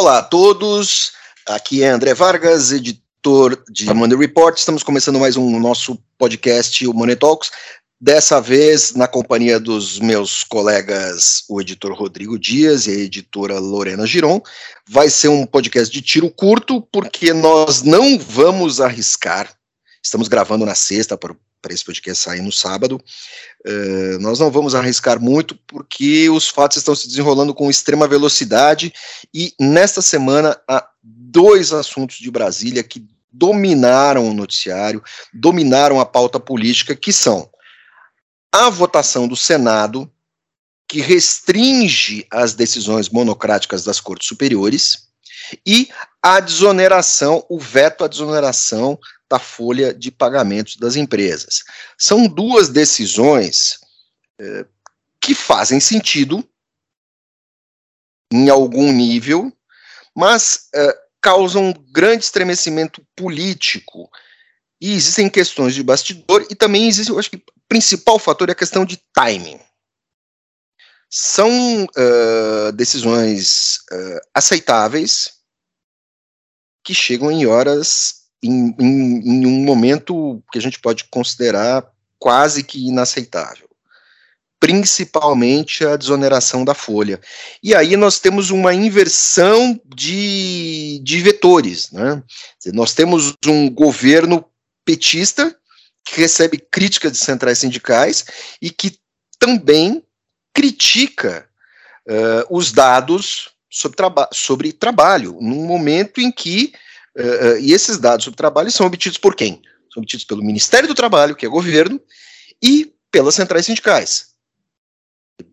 Olá a todos, aqui é André Vargas, editor de Money Report. Estamos começando mais um nosso podcast, o Money Talks. Dessa vez, na companhia dos meus colegas, o editor Rodrigo Dias e a editora Lorena Giron. Vai ser um podcast de tiro curto, porque nós não vamos arriscar. Estamos gravando na sexta para para esse podcast sair no sábado. Uh, nós não vamos arriscar muito, porque os fatos estão se desenrolando com extrema velocidade, e nesta semana há dois assuntos de Brasília que dominaram o noticiário, dominaram a pauta política, que são a votação do Senado, que restringe as decisões monocráticas das cortes superiores, e a desoneração, o veto à desoneração da folha de pagamentos das empresas. São duas decisões eh, que fazem sentido em algum nível, mas eh, causam grande estremecimento político. E existem questões de bastidor e também existe, eu acho que o principal fator é a questão de timing. São uh, decisões uh, aceitáveis que chegam em horas em, em, em um momento que a gente pode considerar quase que inaceitável principalmente a desoneração da folha. E aí nós temos uma inversão de, de vetores. Né? Nós temos um governo petista que recebe críticas de centrais sindicais e que também critica uh, os dados sobre, traba sobre trabalho, num momento em que Uh, e esses dados sobre trabalho são obtidos por quem? São obtidos pelo Ministério do Trabalho, que é governo, e pelas centrais sindicais.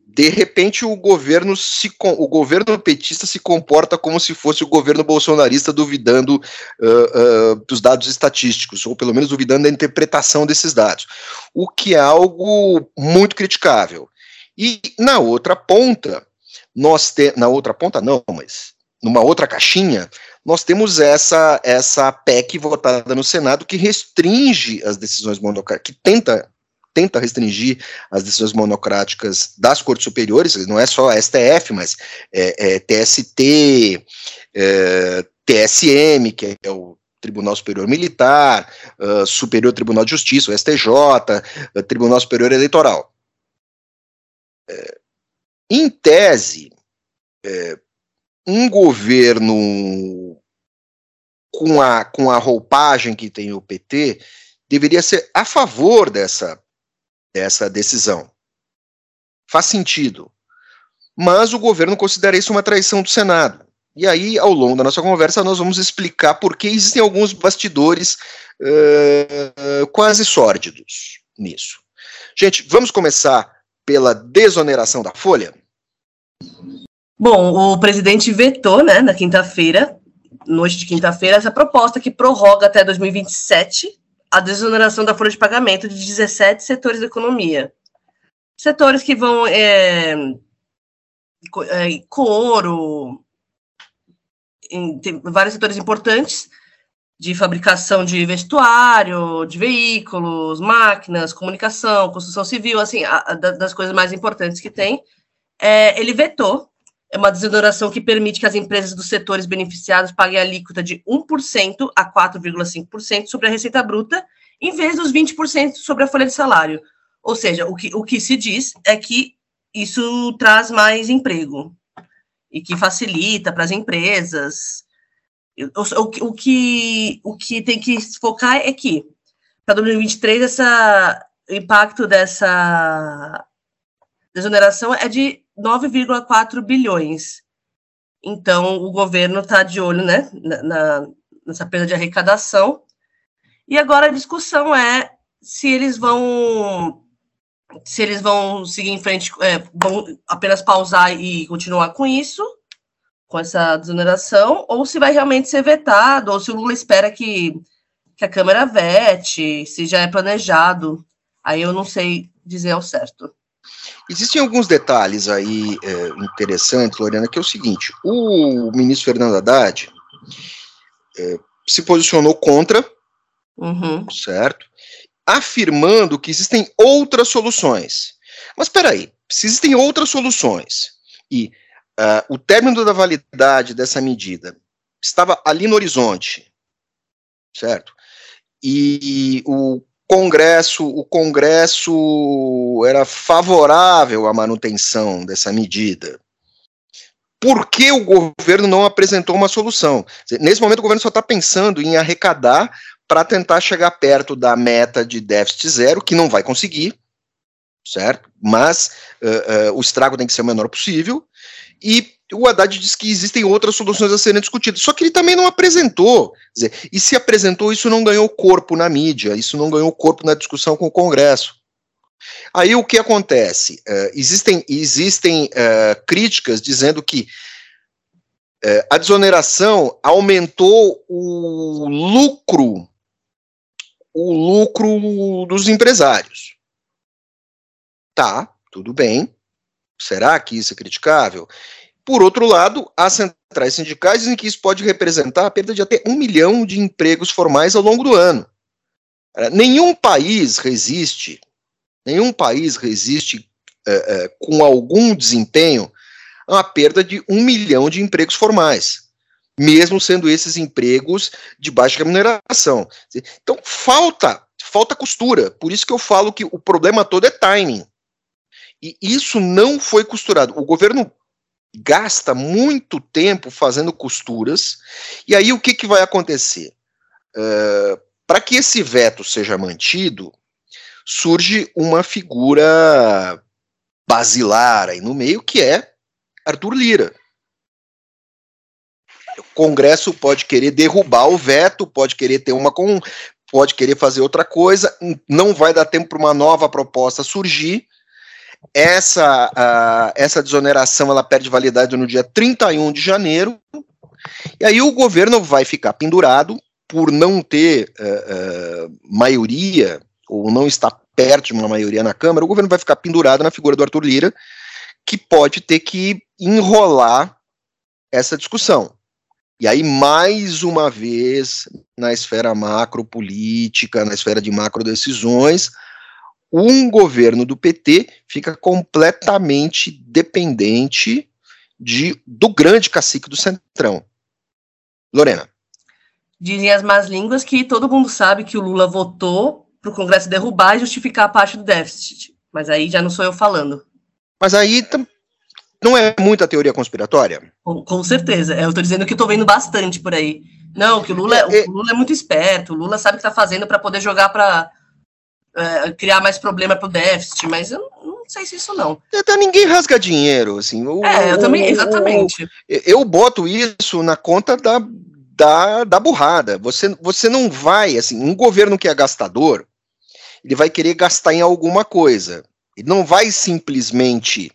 De repente, o governo se o governo petista se comporta como se fosse o governo bolsonarista duvidando uh, dos dados estatísticos, ou pelo menos duvidando da interpretação desses dados, o que é algo muito criticável. E na outra ponta, nós temos. Na outra ponta, não, mas numa outra caixinha, nós temos essa, essa PEC votada no Senado que restringe as decisões monocráticas, que tenta, tenta restringir as decisões monocráticas das cortes superiores, não é só STF, mas é, é TST, é, TSM, que é o Tribunal Superior Militar, uh, Superior Tribunal de Justiça, o STJ, uh, Tribunal Superior Eleitoral. É, em tese, é, um governo com a, com a roupagem que tem o PT deveria ser a favor dessa, dessa decisão. Faz sentido. Mas o governo considera isso uma traição do Senado. E aí, ao longo da nossa conversa, nós vamos explicar por que existem alguns bastidores uh, quase sórdidos nisso. Gente, vamos começar pela desoneração da folha? Bom, o presidente vetou, né, na quinta-feira, noite de quinta-feira, essa proposta que prorroga até 2027 a desoneração da folha de pagamento de 17 setores da economia. Setores que vão. É, é, couro, em, tem vários setores importantes de fabricação de vestuário, de veículos, máquinas, comunicação, construção civil, assim, a, a, das coisas mais importantes que tem. É, ele vetou é uma desoneração que permite que as empresas dos setores beneficiados paguem a alíquota de 1% a 4,5% sobre a receita bruta, em vez dos 20% sobre a folha de salário. Ou seja, o que, o que se diz é que isso traz mais emprego e que facilita para as empresas. O, o, o, que, o que tem que focar é que, para 2023, essa, o impacto dessa desoneração é de 9,4 bilhões. Então, o governo está de olho né, na, nessa perda de arrecadação. E agora a discussão é se eles vão se eles vão seguir em frente, é, vão apenas pausar e continuar com isso, com essa desoneração, ou se vai realmente ser vetado, ou se o Lula espera que, que a Câmara vete, se já é planejado. Aí eu não sei dizer ao certo. Existem alguns detalhes aí é, interessantes, Lorena, que é o seguinte: o ministro Fernando Haddad é, se posicionou contra, uhum. certo? Afirmando que existem outras soluções. Mas espera aí, se existem outras soluções e uh, o término da validade dessa medida estava ali no horizonte, certo? E, e o Congresso, o Congresso era favorável à manutenção dessa medida. Por que o governo não apresentou uma solução? Nesse momento, o governo só está pensando em arrecadar para tentar chegar perto da meta de déficit zero, que não vai conseguir, certo? Mas uh, uh, o estrago tem que ser o menor possível. E o Haddad diz que existem outras soluções a serem discutidas, só que ele também não apresentou. Dizer, e se apresentou, isso não ganhou corpo na mídia, isso não ganhou corpo na discussão com o Congresso. Aí o que acontece? Uh, existem existem uh, críticas dizendo que uh, a desoneração aumentou o lucro, o lucro dos empresários. Tá, tudo bem. Será que isso é criticável? Por outro lado, as centrais sindicais dizem que isso pode representar a perda de até um milhão de empregos formais ao longo do ano. Nenhum país resiste Nenhum país resiste é, é, com algum desempenho a uma perda de um milhão de empregos formais, mesmo sendo esses empregos de baixa remuneração. Então falta falta costura. Por isso que eu falo que o problema todo é timing. E isso não foi costurado. O governo gasta muito tempo fazendo costuras. E aí o que, que vai acontecer? Uh, Para que esse veto seja mantido, surge uma figura basilar aí no meio, que é Arthur Lira. O Congresso pode querer derrubar o veto, pode querer ter uma com, pode querer fazer outra coisa, não vai dar tempo para uma nova proposta surgir. Essa, essa desoneração ela perde validade no dia 31 de janeiro, e aí o governo vai ficar pendurado por não ter uh, uh, maioria ou não está perto de uma maioria na Câmara, o governo vai ficar pendurado na figura do Arthur Lira, que pode ter que enrolar essa discussão. E aí, mais uma vez, na esfera macro política, na esfera de macro decisões, um governo do PT fica completamente dependente de, do grande cacique do Centrão. Lorena. Dizem as más línguas que todo mundo sabe que o Lula votou para o Congresso derrubar e justificar a parte do déficit. Mas aí já não sou eu falando. Mas aí não é muita teoria conspiratória? Com, com certeza. Eu estou dizendo que estou vendo bastante por aí. Não, que o Lula, é, é, o Lula é muito esperto, o Lula sabe o que está fazendo para poder jogar para é, criar mais problema para o déficit, mas eu não sei se isso não. Tá, ninguém rasga dinheiro, assim. O, é, eu também, exatamente. O, eu boto isso na conta da, da, da burrada. Você, você não vai, assim, um governo que é gastador, ele vai querer gastar em alguma coisa. Ele não vai simplesmente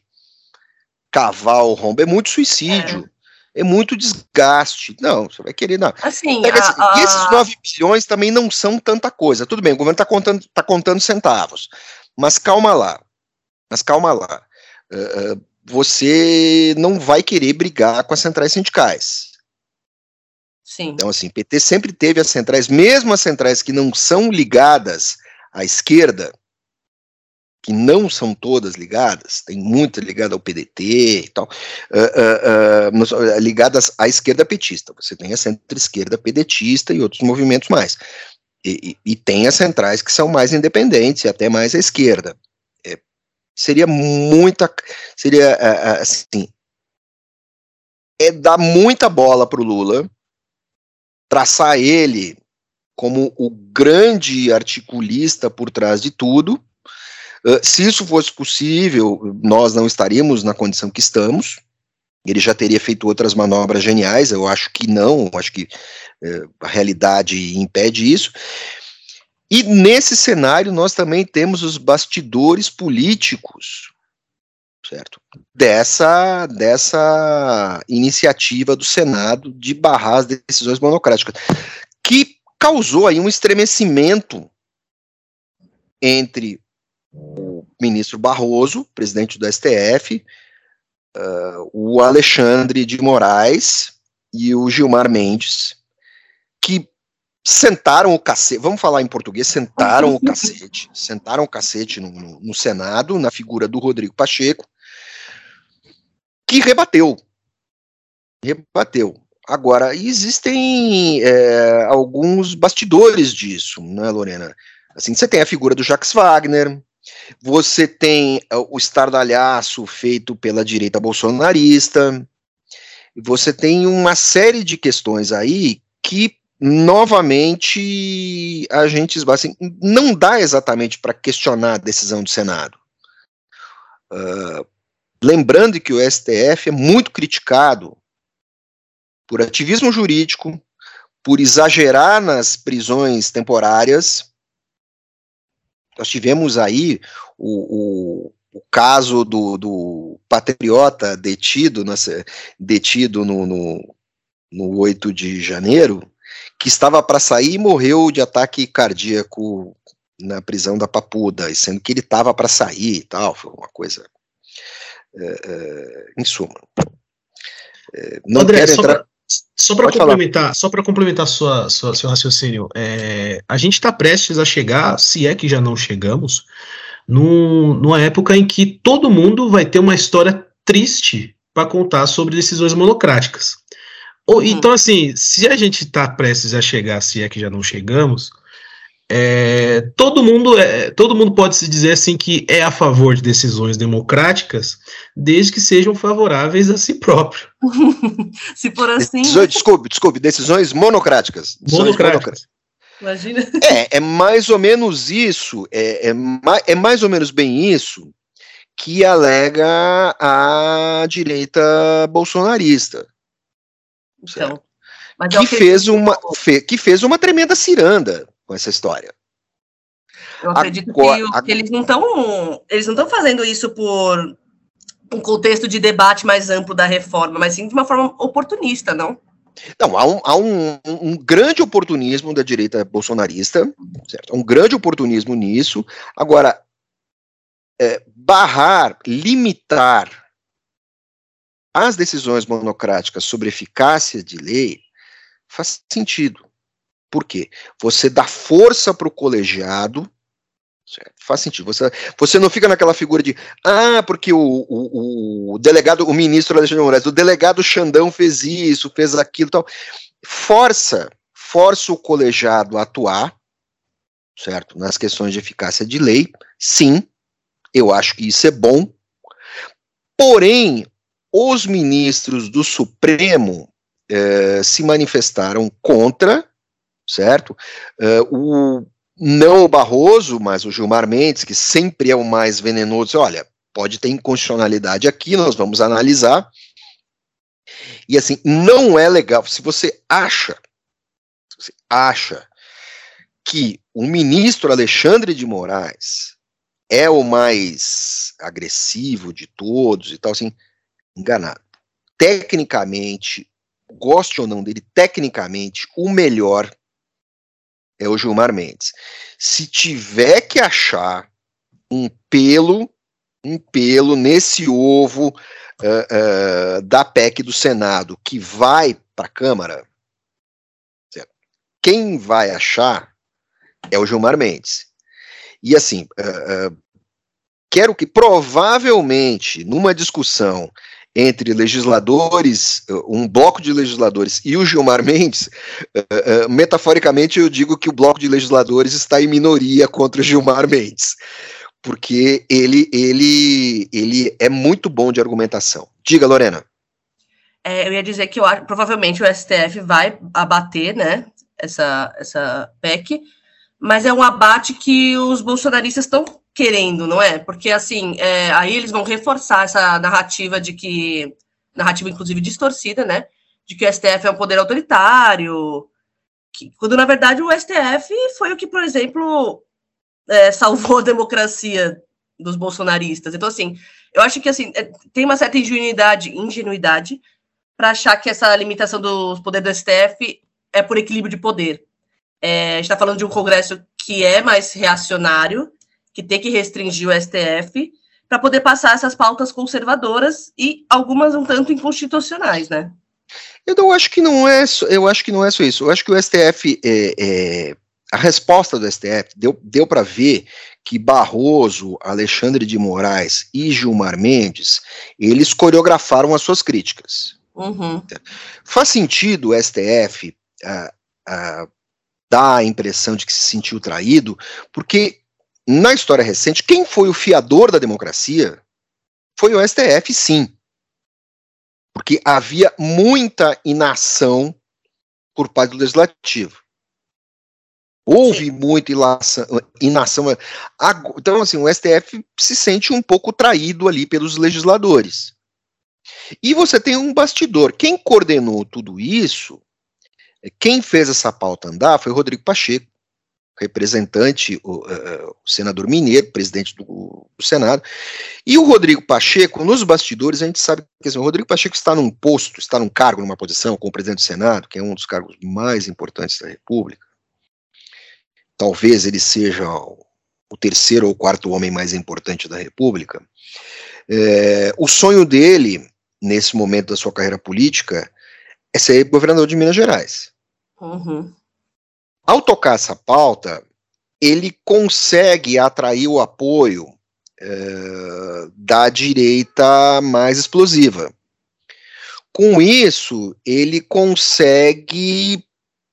cavar o rombo. É muito suicídio. É. muito desgaste. Não, você vai querer. Não. Assim, a, a... E esses 9 bilhões também não são tanta coisa. Tudo bem, o governo está contando, tá contando centavos. Mas calma lá. Mas calma lá. Uh, você não vai querer brigar com as centrais sindicais. Sim. Então, assim, PT sempre teve as centrais, mesmo as centrais que não são ligadas à esquerda, que não são todas ligadas, tem muita ligada ao PDT e tal, uh, uh, uh, ligadas à esquerda petista. Você tem a centro-esquerda pedetista e outros movimentos mais. E, e, e, tem as centrais que são mais independentes e até mais à esquerda. É, seria muita. Seria assim. É dar muita bola para o Lula traçar ele como o grande articulista por trás de tudo. Uh, se isso fosse possível, nós não estaríamos na condição que estamos. Ele já teria feito outras manobras geniais, eu acho que não, acho que uh, a realidade impede isso. E nesse cenário nós também temos os bastidores políticos certo? Dessa, dessa iniciativa do Senado de barrar as decisões monocráticas, que causou aí um estremecimento entre o ministro Barroso, presidente do STF, uh, o Alexandre de Moraes e o Gilmar Mendes, que sentaram o cacete, vamos falar em português, sentaram o cacete, sentaram o cacete no, no, no, Senado, na figura do Rodrigo Pacheco, que rebateu, rebateu. Agora, existem é, alguns bastidores disso, né, Lorena? Assim, você tem a figura do Jacques Wagner, você tem é, o estardalhaço feito pela direita bolsonarista, você tem uma série de questões aí que novamente a gente assim, não dá exatamente para questionar a decisão do Senado. Uh, lembrando que o STF é muito criticado por ativismo jurídico, por exagerar nas prisões temporárias. Nós tivemos aí o, o, o caso do, do, patriota detido, nossa, detido no, no, no 8 de janeiro, que estava para sair e morreu de ataque cardíaco na prisão da Papuda, sendo que ele estava para sair e tal, foi uma coisa é, é, em suma. É, não André, quero entrar. Só para complementar, falar. só para complementar sua, sua, seu raciocínio, é, a gente está prestes a chegar, se é que já não chegamos, num, numa época em que todo mundo vai ter uma história triste para contar sobre decisões monocráticas. Ou, uhum. Então, assim, se a gente está prestes a chegar, se é que já não chegamos, é, todo mundo é, todo mundo pode se dizer assim que é a favor de decisões democráticas, desde que sejam favoráveis a si próprio. se for assim. Decisões, desculpe, desculpe, decisões monocráticas. Decisões monocráticas. Imagina. É, é mais ou menos isso, é, é, é mais ou menos bem isso que alega a direita bolsonarista. Então, que, é fez uma, fe, que fez uma tremenda ciranda com essa história. Eu acredito Agora, que, que, eles não estão eles não estão fazendo isso por um contexto de debate mais amplo da reforma, mas sim de uma forma oportunista, não? Não, há um, há um, um grande oportunismo da direita bolsonarista, certo? Um grande oportunismo nisso. Agora, é, barrar, limitar as decisões monocráticas sobre eficácia de lei faz sentido. Por quê? Você dá força para o colegiado, certo? faz sentido. Você, você não fica naquela figura de, ah, porque o, o, o delegado, o ministro Alexandre Moraes, o delegado Xandão fez isso, fez aquilo tal. Força, força o colegiado a atuar, certo? Nas questões de eficácia de lei, sim, eu acho que isso é bom. Porém, os ministros do Supremo eh, se manifestaram contra certo? Uh, o não o Barroso, mas o Gilmar Mendes, que sempre é o mais venenoso, olha, pode ter inconstitucionalidade aqui, nós vamos analisar. E assim, não é legal. Se você acha, se você acha que o ministro Alexandre de Moraes é o mais agressivo de todos e tal, assim, enganado. Tecnicamente, goste ou não dele, tecnicamente, o melhor é o Gilmar Mendes. Se tiver que achar um pelo, um pelo nesse ovo uh, uh, da PEC do Senado que vai para a Câmara, quem vai achar é o Gilmar Mendes. E assim, uh, quero que provavelmente numa discussão entre legisladores, um bloco de legisladores e o Gilmar Mendes, uh, uh, metaforicamente eu digo que o bloco de legisladores está em minoria contra o Gilmar Mendes, porque ele, ele, ele é muito bom de argumentação. Diga, Lorena. É, eu ia dizer que eu provavelmente o STF vai abater, né, essa, essa PEC, mas é um abate que os bolsonaristas estão querendo, não é? Porque assim, é, aí eles vão reforçar essa narrativa de que, narrativa inclusive distorcida, né? De que o STF é um poder autoritário, que, quando na verdade o STF foi o que, por exemplo, é, salvou a democracia dos bolsonaristas. Então, assim, eu acho que assim é, tem uma certa ingenuidade, ingenuidade para achar que essa limitação dos poderes do STF é por equilíbrio de poder. É, a gente está falando de um Congresso que é mais reacionário, que tem que restringir o STF para poder passar essas pautas conservadoras e algumas um tanto inconstitucionais, né? Eu não acho que não é, eu acho que não é só isso. Eu acho que o STF é, é a resposta do STF deu, deu para ver que Barroso, Alexandre de Moraes e Gilmar Mendes, eles coreografaram as suas críticas. Uhum. Faz sentido o STF dar a impressão de que se sentiu traído, porque na história recente, quem foi o fiador da democracia foi o STF, sim. Porque havia muita inação por parte do legislativo. Houve muita inação. Então, assim, o STF se sente um pouco traído ali pelos legisladores. E você tem um bastidor. Quem coordenou tudo isso, quem fez essa pauta andar foi o Rodrigo Pacheco, representante, o, uh, senador Mineiro, presidente do, do, Senado. E o Rodrigo Pacheco, nos bastidores, a gente sabe que assim, o Rodrigo Pacheco está num posto, está num cargo, numa posição, como presidente do Senado, que é um dos cargos mais importantes da República talvez ele seja o terceiro ou quarto homem mais importante da República. É, o sonho dele, nesse momento da sua carreira política, é ser governador de Minas Gerais. Uhum. Ao tocar essa pauta, ele consegue atrair o apoio é, da direita mais explosiva. Com isso, ele consegue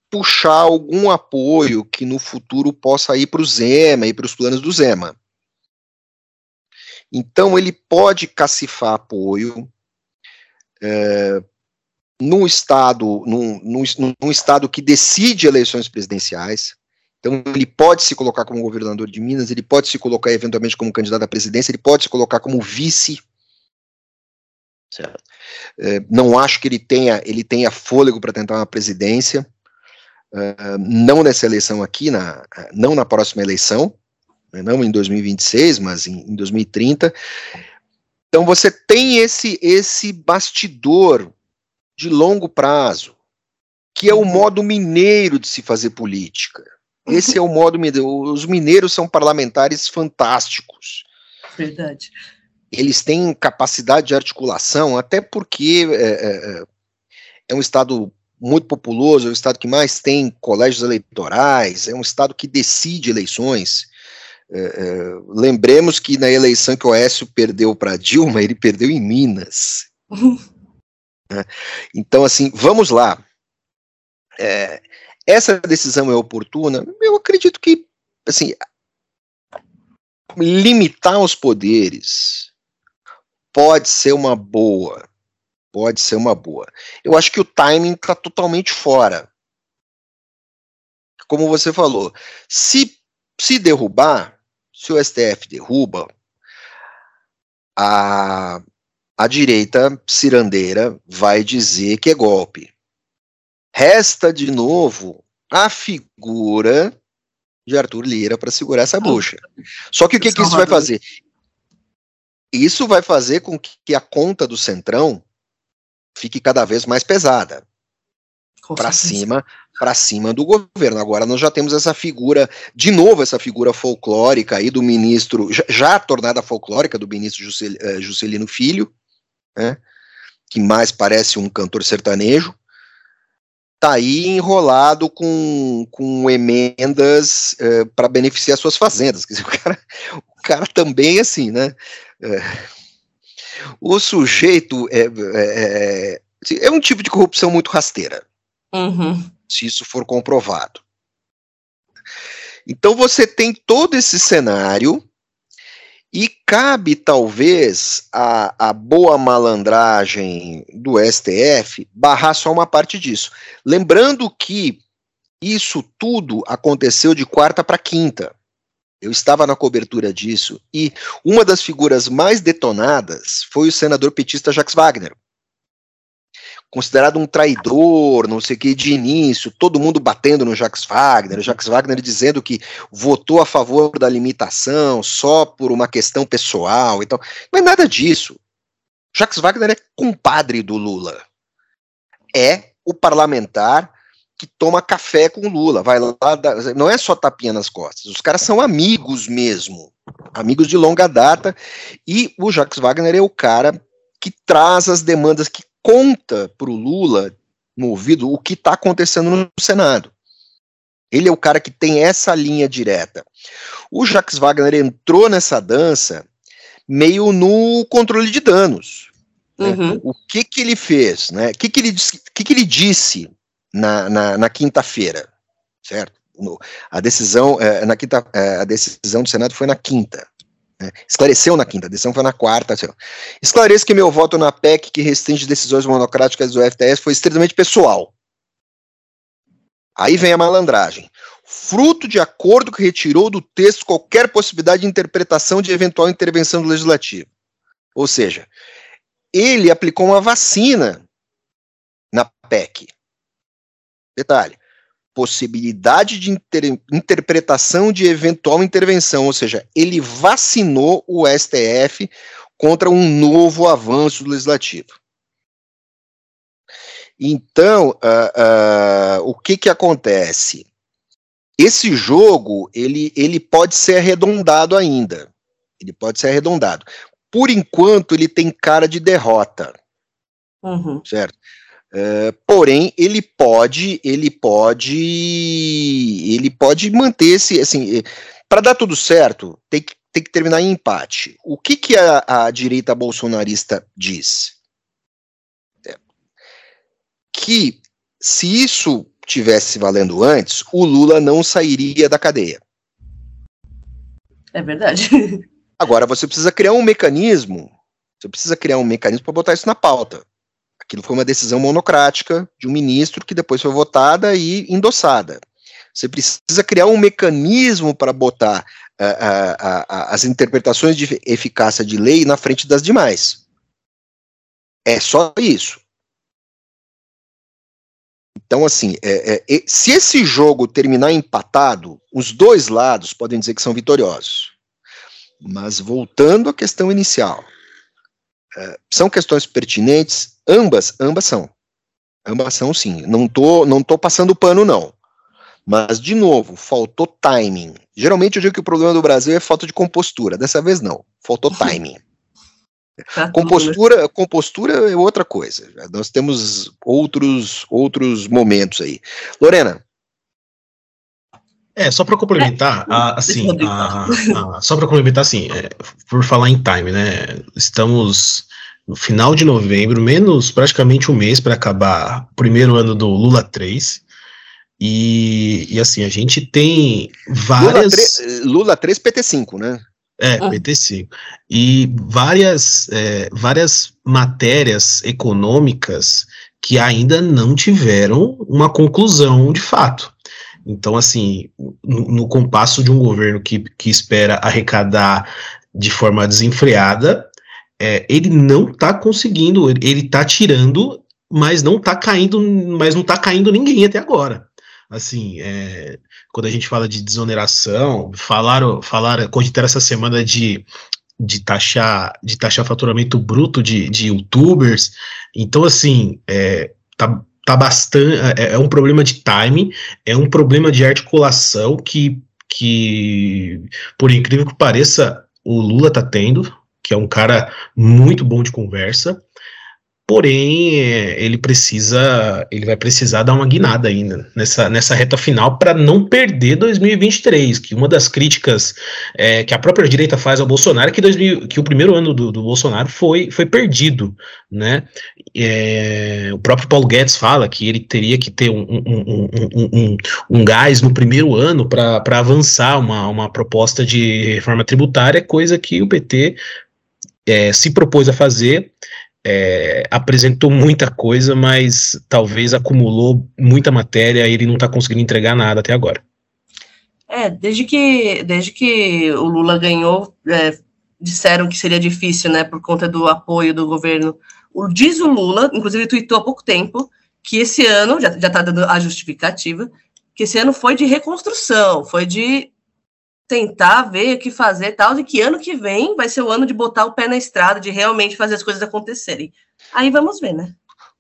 puxar algum apoio que no futuro possa ir para o Zema e para os planos do Zema. Então ele pode cacifar apoio é, num estado, num, num, num, estado que decide eleições presidenciais. Então ele pode se colocar como governador de Minas, ele pode se colocar eventualmente como candidato à presidência, ele pode se colocar como vice. É, não acho que ele tenha, ele tenha fôlego para tentar uma presidência. Uh, não nessa eleição aqui, na, não na próxima eleição, né, não em 2026, mas em, em 2030. Então você tem esse, esse bastidor de longo prazo, que é o uhum. modo mineiro de se fazer política. Esse é o modo mineiro. Os mineiros são parlamentares fantásticos. Verdade. Eles têm capacidade de articulação, até porque é, é, é um estado muito populoso, é o estado que mais tem colégios eleitorais, é um estado que decide eleições. É, é, lembremos que na eleição que o Oécio perdeu para Dilma, ele perdeu em Minas. é, então, assim, vamos lá. É, essa decisão é oportuna? Eu acredito que, assim, limitar os poderes pode ser uma boa pode ser uma boa. Eu acho que o timing está totalmente fora. Como você falou, se, se derrubar, se o STF derruba, a, a direita cirandeira vai dizer que é golpe. Resta de novo a figura de Arthur Lira para segurar essa bucha. Só que o que, que isso vai fazer? Isso vai fazer com que a conta do Centrão fique cada vez mais pesada para cima para cima do governo. Agora nós já temos essa figura, de novo essa figura folclórica aí do ministro, já, já tornada folclórica do ministro uh, Juscelino Filho, né, que mais parece um cantor sertanejo, tá aí enrolado com, com emendas uh, para beneficiar suas fazendas. Quer dizer, o cara, o cara também assim, né? Uh, o sujeito é, é, é, é um tipo de corrupção muito rasteira. Uhum. Se isso for comprovado. Então você tem todo esse cenário e cabe talvez a, a boa malandragem do STF barrar só uma parte disso. Lembrando que isso tudo aconteceu de quarta para quinta. Eu estava na cobertura disso e uma das figuras mais detonadas foi o senador petista Jacques Wagner. Considerado um traidor, não sei o que, de início, todo mundo batendo no Jacques Wagner, o Jacques Wagner dizendo que votou a favor da limitação só por uma questão pessoal. Então, não é nada disso. Jacques Wagner é compadre do Lula. É o parlamentar que toma café com Lula, vai lá, não é só tapinha nas costas, os caras são amigos mesmo, amigos de longa data, e o Jacques Wagner é o cara que traz as demandas, que conta para o Lula, no ouvido, o que está acontecendo no Senado. Ele é o cara que tem essa linha direta. O Jacques Wagner entrou nessa dança meio no controle de danos. Né? Uhum. O que que ele fez, né? O que que ele, que que ele disse na, na, na quinta-feira, certo? No, a decisão, é, na quinta, é, a decisão do Senado foi na quinta. Né? Esclareceu na quinta, a decisão foi na quarta. Assim, Esclareço que meu voto na PEC que restringe decisões monocráticas do FTS foi estritamente pessoal. Aí vem a malandragem. Fruto de acordo que retirou do texto qualquer possibilidade de interpretação de eventual intervenção do legislativo. Ou seja, ele aplicou uma vacina na PEC. Detalhe: possibilidade de inter interpretação de eventual intervenção, ou seja, ele vacinou o STF contra um novo avanço legislativo. Então, uh, uh, o que que acontece? Esse jogo, ele, ele pode ser arredondado ainda. Ele pode ser arredondado. Por enquanto, ele tem cara de derrota. Uhum. Certo? Uh, porém, ele pode, ele pode, ele pode manter esse, assim, para dar tudo certo, tem que, tem que terminar em empate. O que que a, a direita bolsonarista diz? É, que se isso tivesse valendo antes, o Lula não sairia da cadeia. É verdade. Agora você precisa criar um mecanismo, você precisa criar um mecanismo para botar isso na pauta. Aquilo foi uma decisão monocrática de um ministro que depois foi votada e endossada. Você precisa criar um mecanismo para botar uh, uh, as interpretações de eficácia de lei na frente das demais. É só isso. Então, assim, é, é, se esse jogo terminar empatado, os dois lados podem dizer que são vitoriosos. Mas voltando à questão inicial, são questões pertinentes, Ambas, ambas são. Ambas são sim. Não tô, não tô passando pano, não. Mas, de novo, faltou timing. Geralmente eu digo que o problema do Brasil é falta de compostura. Dessa vez não. Faltou timing. Tá compostura, né? compostura é outra coisa. Nós temos outros outros momentos aí. Lorena. É, só para complementar, é, a, assim, a, a, só para complementar, assim, é, por falar em time, né? Estamos no final de novembro, menos praticamente um mês para acabar o primeiro ano do Lula 3. E, e assim, a gente tem várias. Lula 3, Lula 3 PT5, né? É, ah. PT5. E várias, é, várias matérias econômicas que ainda não tiveram uma conclusão de fato. Então, assim, no, no compasso de um governo que, que espera arrecadar de forma desenfreada, é, ele não está conseguindo, ele está tirando, mas não está caindo, mas não tá caindo ninguém até agora. Assim, é, quando a gente fala de desoneração, falaram, falaram, cogitaram essa semana de de taxar, de taxar faturamento bruto de, de youtubers. Então, assim, é, tá, tá bastante. É, é, um problema de timing, é um problema de articulação que, que, por incrível que pareça, o Lula tá tendo que é um cara muito bom de conversa, porém é, ele precisa, ele vai precisar dar uma guinada ainda nessa, nessa reta final para não perder 2023, que uma das críticas é, que a própria direita faz ao Bolsonaro é que, 2000, que o primeiro ano do, do Bolsonaro foi, foi perdido, né? É, o próprio Paulo Guedes fala que ele teria que ter um, um, um, um, um gás no primeiro ano para avançar uma, uma proposta de reforma tributária, coisa que o PT é, se propôs a fazer, é, apresentou muita coisa, mas talvez acumulou muita matéria e ele não está conseguindo entregar nada até agora. É, desde que, desde que o Lula ganhou, é, disseram que seria difícil, né, por conta do apoio do governo. O, diz o Lula, inclusive tweetou há pouco tempo, que esse ano, já está dando a justificativa, que esse ano foi de reconstrução, foi de tentar ver o que fazer tal, e que ano que vem vai ser o ano de botar o pé na estrada, de realmente fazer as coisas acontecerem. Aí vamos ver, né?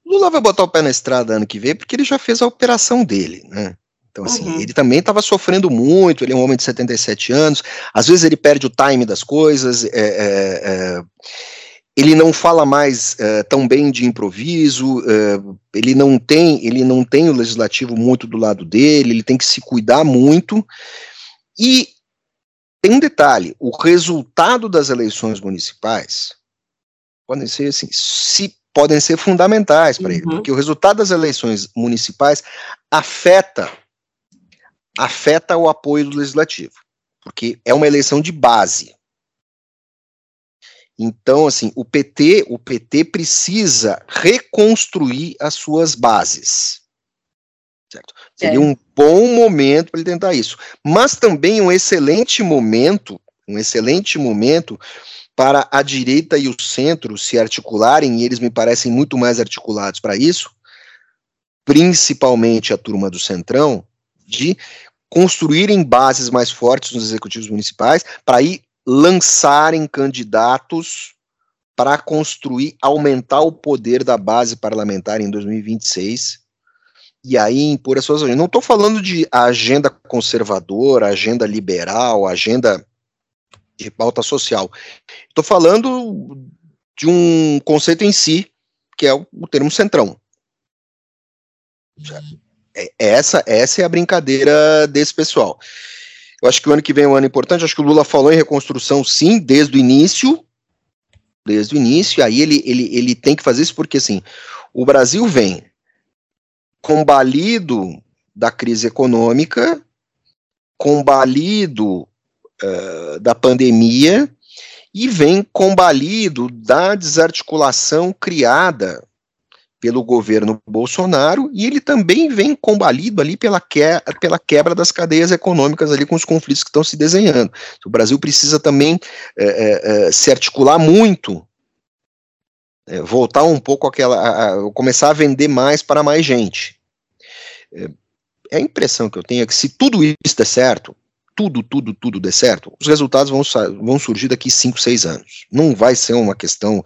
Lula vai botar o pé na estrada ano que vem porque ele já fez a operação dele, né? Então, assim, uhum. ele também estava sofrendo muito, ele é um homem de 77 anos, às vezes ele perde o time das coisas, é, é, é, ele não fala mais é, tão bem de improviso, é, ele não tem ele não tem o legislativo muito do lado dele, ele tem que se cuidar muito, e tem um detalhe: o resultado das eleições municipais podem ser assim, se podem ser fundamentais para uhum. ele, porque o resultado das eleições municipais afeta afeta o apoio do legislativo, porque é uma eleição de base. Então, assim, o PT, o PT precisa reconstruir as suas bases. Certo? Seria é. um bom momento para ele tentar isso. Mas também um excelente momento, um excelente momento para a direita e o centro se articularem, e eles me parecem muito mais articulados para isso, principalmente a turma do Centrão, de construírem bases mais fortes nos executivos municipais para ir lançarem candidatos para construir, aumentar o poder da base parlamentar em 2026 e aí impor as suas. Não estou falando de agenda conservadora, agenda liberal, agenda de pauta social. Estou falando de um conceito em si, que é o, termo centrão. É, essa, essa é a brincadeira desse pessoal. Eu acho que o ano que vem é um ano importante. Acho que o Lula falou em reconstrução, sim, desde o início. Desde o início. Aí ele, ele, ele tem que fazer isso porque, assim, o Brasil vem combalido da crise econômica, combalido uh, da pandemia e vem combalido da desarticulação criada pelo governo Bolsonaro e ele também vem combalido ali pela, que, pela quebra das cadeias econômicas ali com os conflitos que estão se desenhando. O Brasil precisa também é, é, se articular muito, é, voltar um pouco aquela, a, a, começar a vender mais para mais gente. É, a impressão que eu tenho é que se tudo isso der certo, tudo, tudo, tudo der certo, os resultados vão, vão surgir daqui 5, 6 anos. Não vai ser uma questão,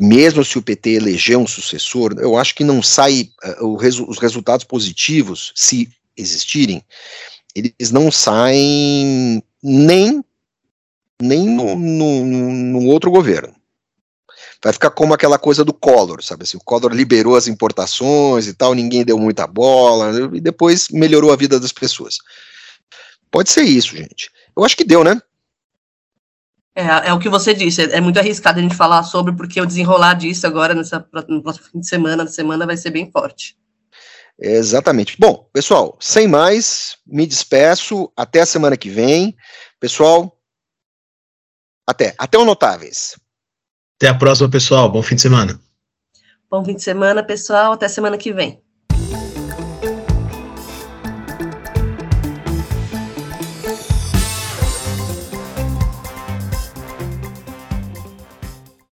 mesmo se o PT eleger um sucessor, eu acho que não sai uh, resu os resultados positivos, se existirem, eles não saem nem, nem no, no, no outro governo vai ficar como aquela coisa do Collor, sabe assim, o Collor liberou as importações e tal, ninguém deu muita bola, e depois melhorou a vida das pessoas. Pode ser isso, gente. Eu acho que deu, né? É, é o que você disse, é, muito arriscado a gente falar sobre, porque o desenrolar disso agora, nessa, no próximo fim de semana, na semana, vai ser bem forte. Exatamente. Bom, pessoal, sem mais, me despeço, até a semana que vem. Pessoal, até. Até o Notáveis. Até a próxima, pessoal. Bom fim de semana. Bom fim de semana, pessoal. Até semana que vem.